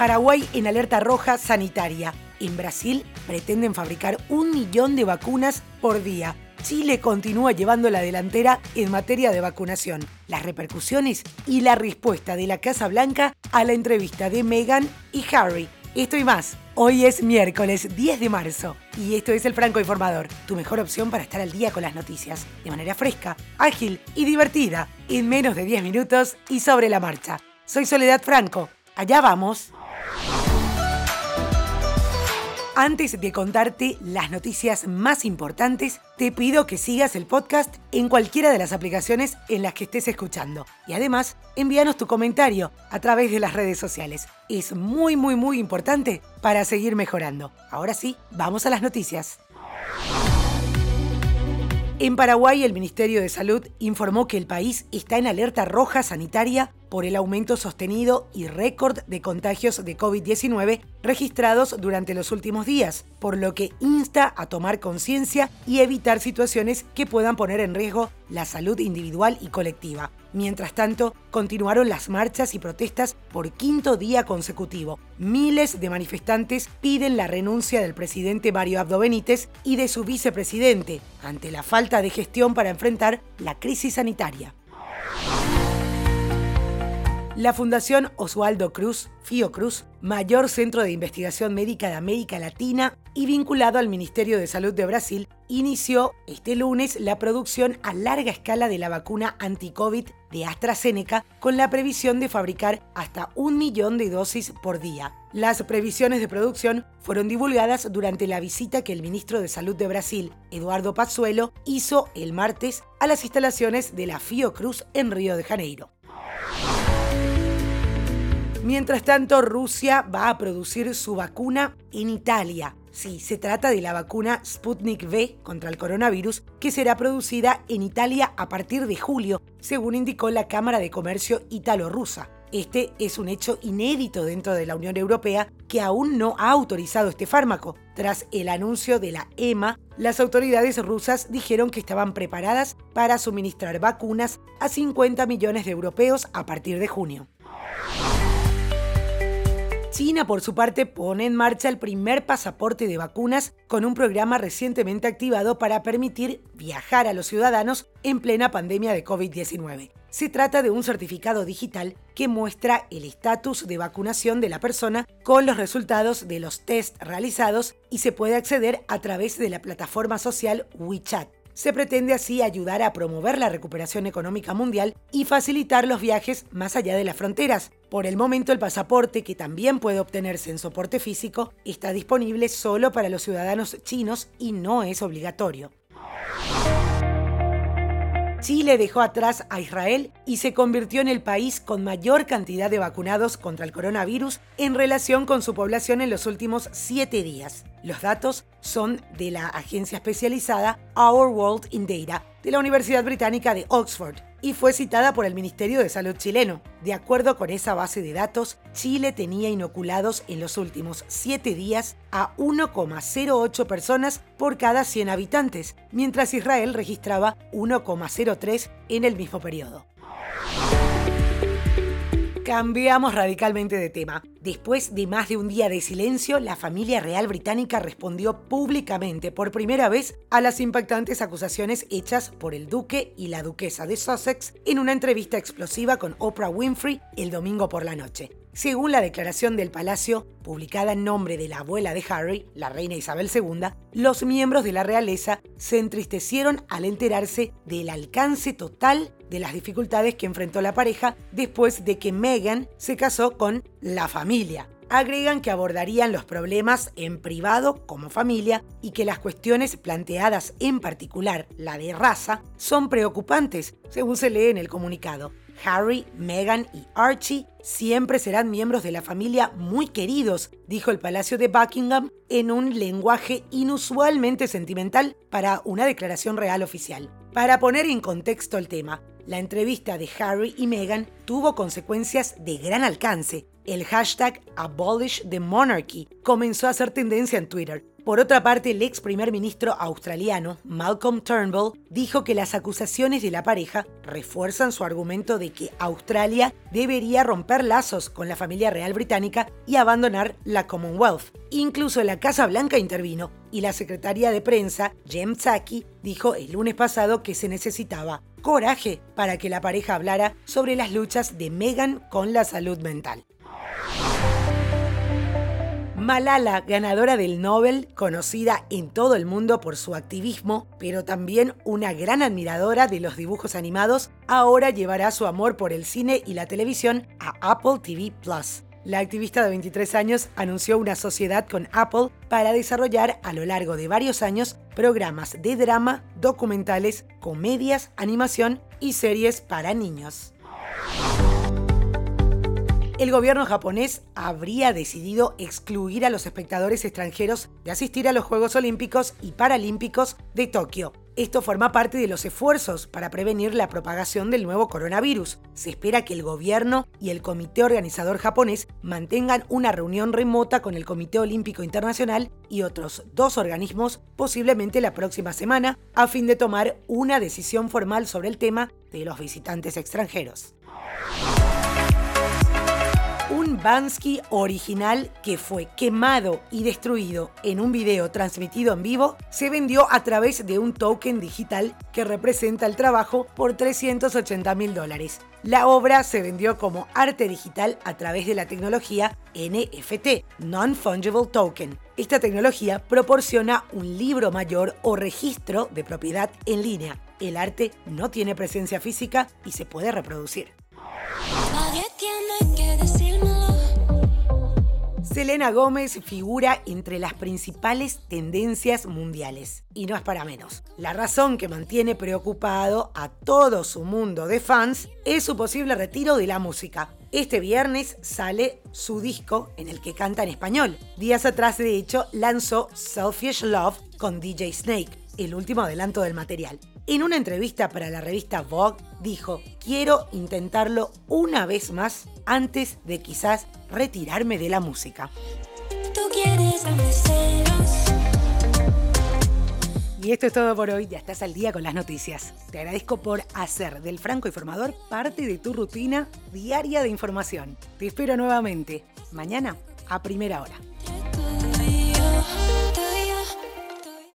Paraguay en alerta roja sanitaria. En Brasil pretenden fabricar un millón de vacunas por día. Chile continúa llevando la delantera en materia de vacunación. Las repercusiones y la respuesta de la Casa Blanca a la entrevista de Meghan y Harry. Esto y más. Hoy es miércoles 10 de marzo y esto es el Franco Informador, tu mejor opción para estar al día con las noticias, de manera fresca, ágil y divertida, en menos de 10 minutos y sobre la marcha. Soy Soledad Franco. Allá vamos. Antes de contarte las noticias más importantes, te pido que sigas el podcast en cualquiera de las aplicaciones en las que estés escuchando. Y además, envíanos tu comentario a través de las redes sociales. Es muy, muy, muy importante para seguir mejorando. Ahora sí, vamos a las noticias. En Paraguay, el Ministerio de Salud informó que el país está en alerta roja sanitaria por el aumento sostenido y récord de contagios de COVID-19 registrados durante los últimos días, por lo que insta a tomar conciencia y evitar situaciones que puedan poner en riesgo la salud individual y colectiva. Mientras tanto, continuaron las marchas y protestas por quinto día consecutivo. Miles de manifestantes piden la renuncia del presidente Mario Abdo Benítez y de su vicepresidente ante la falta de gestión para enfrentar la crisis sanitaria. La Fundación Oswaldo Cruz, Fiocruz, mayor centro de investigación médica de América Latina y vinculado al Ministerio de Salud de Brasil, inició este lunes la producción a larga escala de la vacuna anti-COVID de AstraZeneca con la previsión de fabricar hasta un millón de dosis por día. Las previsiones de producción fueron divulgadas durante la visita que el ministro de Salud de Brasil, Eduardo Pazuello, hizo el martes a las instalaciones de la Fiocruz en Río de Janeiro. Mientras tanto, Rusia va a producir su vacuna en Italia. Sí, se trata de la vacuna Sputnik V contra el coronavirus, que será producida en Italia a partir de julio, según indicó la Cámara de Comercio Italo-Rusa. Este es un hecho inédito dentro de la Unión Europea que aún no ha autorizado este fármaco. Tras el anuncio de la EMA, las autoridades rusas dijeron que estaban preparadas para suministrar vacunas a 50 millones de europeos a partir de junio. China, por su parte, pone en marcha el primer pasaporte de vacunas con un programa recientemente activado para permitir viajar a los ciudadanos en plena pandemia de COVID-19. Se trata de un certificado digital que muestra el estatus de vacunación de la persona con los resultados de los test realizados y se puede acceder a través de la plataforma social WeChat. Se pretende así ayudar a promover la recuperación económica mundial y facilitar los viajes más allá de las fronteras. Por el momento el pasaporte, que también puede obtenerse en soporte físico, está disponible solo para los ciudadanos chinos y no es obligatorio. Chile dejó atrás a Israel y se convirtió en el país con mayor cantidad de vacunados contra el coronavirus en relación con su población en los últimos siete días. Los datos son de la agencia especializada Our World in Data de la Universidad Británica de Oxford y fue citada por el Ministerio de Salud chileno. De acuerdo con esa base de datos, Chile tenía inoculados en los últimos siete días a 1,08 personas por cada 100 habitantes, mientras Israel registraba 1,03 en el mismo periodo. Cambiamos radicalmente de tema. Después de más de un día de silencio, la familia real británica respondió públicamente por primera vez a las impactantes acusaciones hechas por el duque y la duquesa de Sussex en una entrevista explosiva con Oprah Winfrey el domingo por la noche. Según la declaración del Palacio, publicada en nombre de la abuela de Harry, la reina Isabel II, los miembros de la realeza se entristecieron al enterarse del alcance total de las dificultades que enfrentó la pareja después de que Meghan se casó con la familia. Agregan que abordarían los problemas en privado como familia y que las cuestiones planteadas, en particular la de raza, son preocupantes, según se lee en el comunicado. Harry, Meghan y Archie siempre serán miembros de la familia muy queridos, dijo el Palacio de Buckingham en un lenguaje inusualmente sentimental para una declaración real oficial. Para poner en contexto el tema, la entrevista de Harry y Meghan tuvo consecuencias de gran alcance. El hashtag Abolish the Monarchy comenzó a hacer tendencia en Twitter. Por otra parte, el ex primer ministro australiano, Malcolm Turnbull, dijo que las acusaciones de la pareja refuerzan su argumento de que Australia debería romper lazos con la familia real británica y abandonar la Commonwealth. Incluso la Casa Blanca intervino y la secretaria de prensa, Jem Psaki, dijo el lunes pasado que se necesitaba coraje para que la pareja hablara sobre las luchas de Meghan con la salud mental. Malala, ganadora del Nobel, conocida en todo el mundo por su activismo, pero también una gran admiradora de los dibujos animados, ahora llevará su amor por el cine y la televisión a Apple TV Plus. La activista de 23 años anunció una sociedad con Apple para desarrollar a lo largo de varios años programas de drama, documentales, comedias, animación y series para niños el gobierno japonés habría decidido excluir a los espectadores extranjeros de asistir a los Juegos Olímpicos y Paralímpicos de Tokio. Esto forma parte de los esfuerzos para prevenir la propagación del nuevo coronavirus. Se espera que el gobierno y el comité organizador japonés mantengan una reunión remota con el Comité Olímpico Internacional y otros dos organismos posiblemente la próxima semana a fin de tomar una decisión formal sobre el tema de los visitantes extranjeros Bansky original que fue quemado y destruido en un video transmitido en vivo se vendió a través de un token digital que representa el trabajo por 380 mil dólares. La obra se vendió como arte digital a través de la tecnología NFT, Non-Fungible Token. Esta tecnología proporciona un libro mayor o registro de propiedad en línea. El arte no tiene presencia física y se puede reproducir. Selena Gómez figura entre las principales tendencias mundiales. Y no es para menos. La razón que mantiene preocupado a todo su mundo de fans es su posible retiro de la música. Este viernes sale su disco en el que canta en español. Días atrás, de hecho, lanzó Selfish Love con DJ Snake, el último adelanto del material. En una entrevista para la revista Vogue, dijo, quiero intentarlo una vez más antes de quizás retirarme de la música. Y esto es todo por hoy, ya estás al día con las noticias. Te agradezco por hacer del Franco Informador parte de tu rutina diaria de información. Te espero nuevamente, mañana a primera hora.